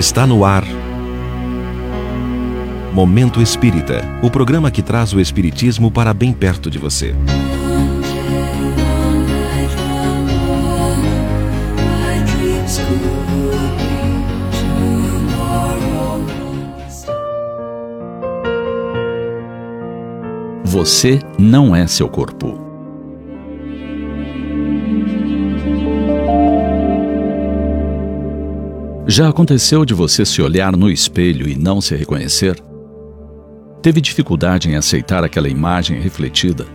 Está no ar. Momento Espírita o programa que traz o Espiritismo para bem perto de você. Você não é seu corpo. Já aconteceu de você se olhar no espelho e não se reconhecer? Teve dificuldade em aceitar aquela imagem refletida,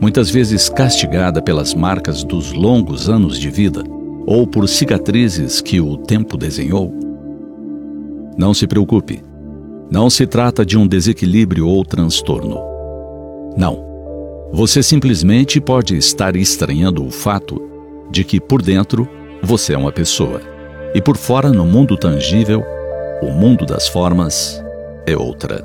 muitas vezes castigada pelas marcas dos longos anos de vida ou por cicatrizes que o tempo desenhou? Não se preocupe. Não se trata de um desequilíbrio ou transtorno. Não. Você simplesmente pode estar estranhando o fato de que por dentro você é uma pessoa e por fora, no mundo tangível, o mundo das formas é outra.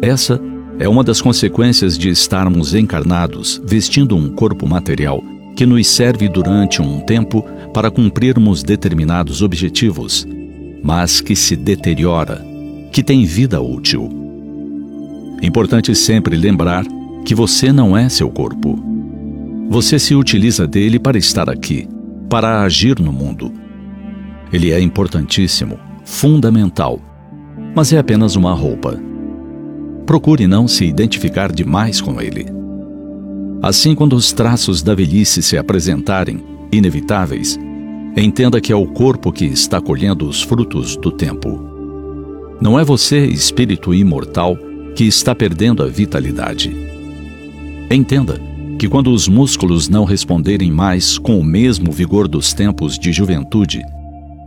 Essa é uma das consequências de estarmos encarnados vestindo um corpo material que nos serve durante um tempo para cumprirmos determinados objetivos, mas que se deteriora, que tem vida útil. Importante sempre lembrar que você não é seu corpo. Você se utiliza dele para estar aqui, para agir no mundo. Ele é importantíssimo, fundamental, mas é apenas uma roupa. Procure não se identificar demais com ele. Assim, quando os traços da velhice se apresentarem, inevitáveis, entenda que é o corpo que está colhendo os frutos do tempo. Não é você, espírito imortal, que está perdendo a vitalidade. Entenda que quando os músculos não responderem mais com o mesmo vigor dos tempos de juventude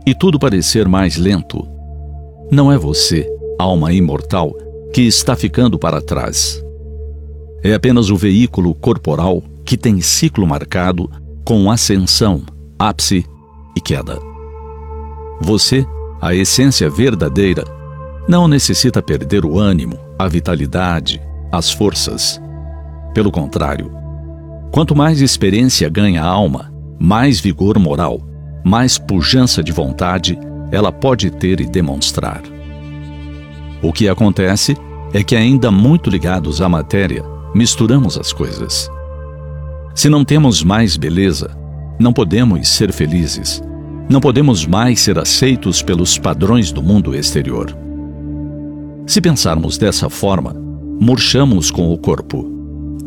e tudo parecer mais lento, não é você, alma imortal, que está ficando para trás. É apenas o veículo corporal que tem ciclo marcado com ascensão, ápice e queda. Você, a essência verdadeira, não necessita perder o ânimo, a vitalidade, as forças. Pelo contrário, quanto mais experiência ganha a alma, mais vigor moral, mais pujança de vontade ela pode ter e demonstrar. O que acontece é que, ainda muito ligados à matéria, misturamos as coisas. Se não temos mais beleza, não podemos ser felizes, não podemos mais ser aceitos pelos padrões do mundo exterior. Se pensarmos dessa forma, murchamos com o corpo,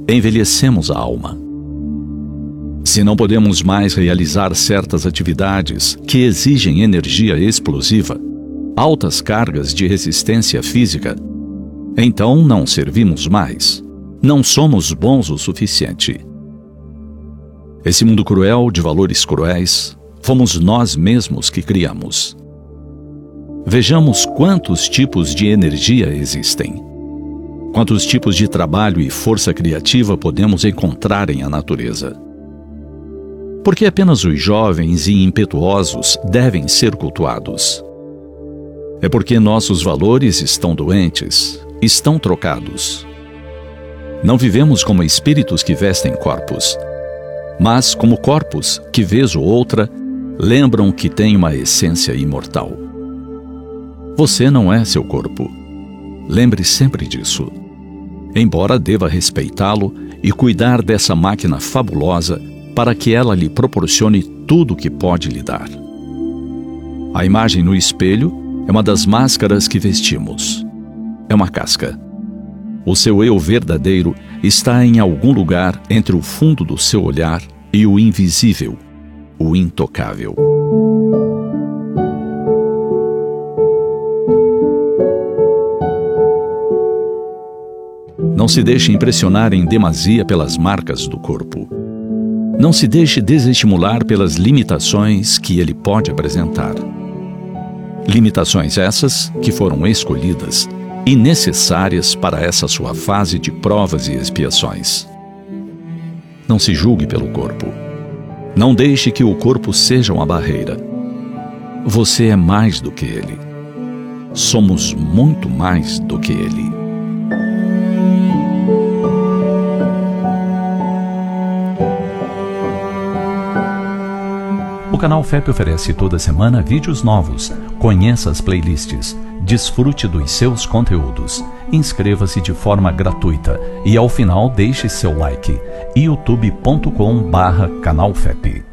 envelhecemos a alma. Se não podemos mais realizar certas atividades que exigem energia explosiva, altas cargas de resistência física, então não servimos mais. Não somos bons o suficiente. Esse mundo cruel de valores cruéis, fomos nós mesmos que criamos. Vejamos quantos tipos de energia existem. Quantos tipos de trabalho e força criativa podemos encontrar em a natureza? Porque apenas os jovens e impetuosos devem ser cultuados. É porque nossos valores estão doentes, estão trocados. Não vivemos como espíritos que vestem corpos, mas como corpos que, vez ou outra, lembram que têm uma essência imortal. Você não é seu corpo. Lembre sempre disso. Embora deva respeitá-lo e cuidar dessa máquina fabulosa para que ela lhe proporcione tudo o que pode lhe dar. A imagem no espelho é uma das máscaras que vestimos. É uma casca. O seu eu verdadeiro está em algum lugar entre o fundo do seu olhar e o invisível, o intocável. Não se deixe impressionar em demasia pelas marcas do corpo. Não se deixe desestimular pelas limitações que ele pode apresentar. Limitações essas que foram escolhidas e necessárias para essa sua fase de provas e expiações. Não se julgue pelo corpo. Não deixe que o corpo seja uma barreira. Você é mais do que ele. Somos muito mais do que ele. O canal FEP oferece toda semana vídeos novos. Conheça as playlists. Desfrute dos seus conteúdos. Inscreva-se de forma gratuita e ao final deixe seu like. youtube.com/canalfep.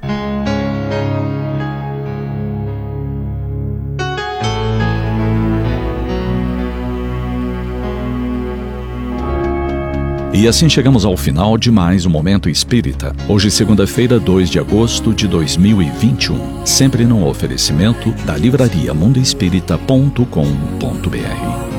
E assim chegamos ao final de mais um Momento Espírita. Hoje, segunda-feira, 2 de agosto de 2021. Sempre num oferecimento da livraria mundoespírita.com.br.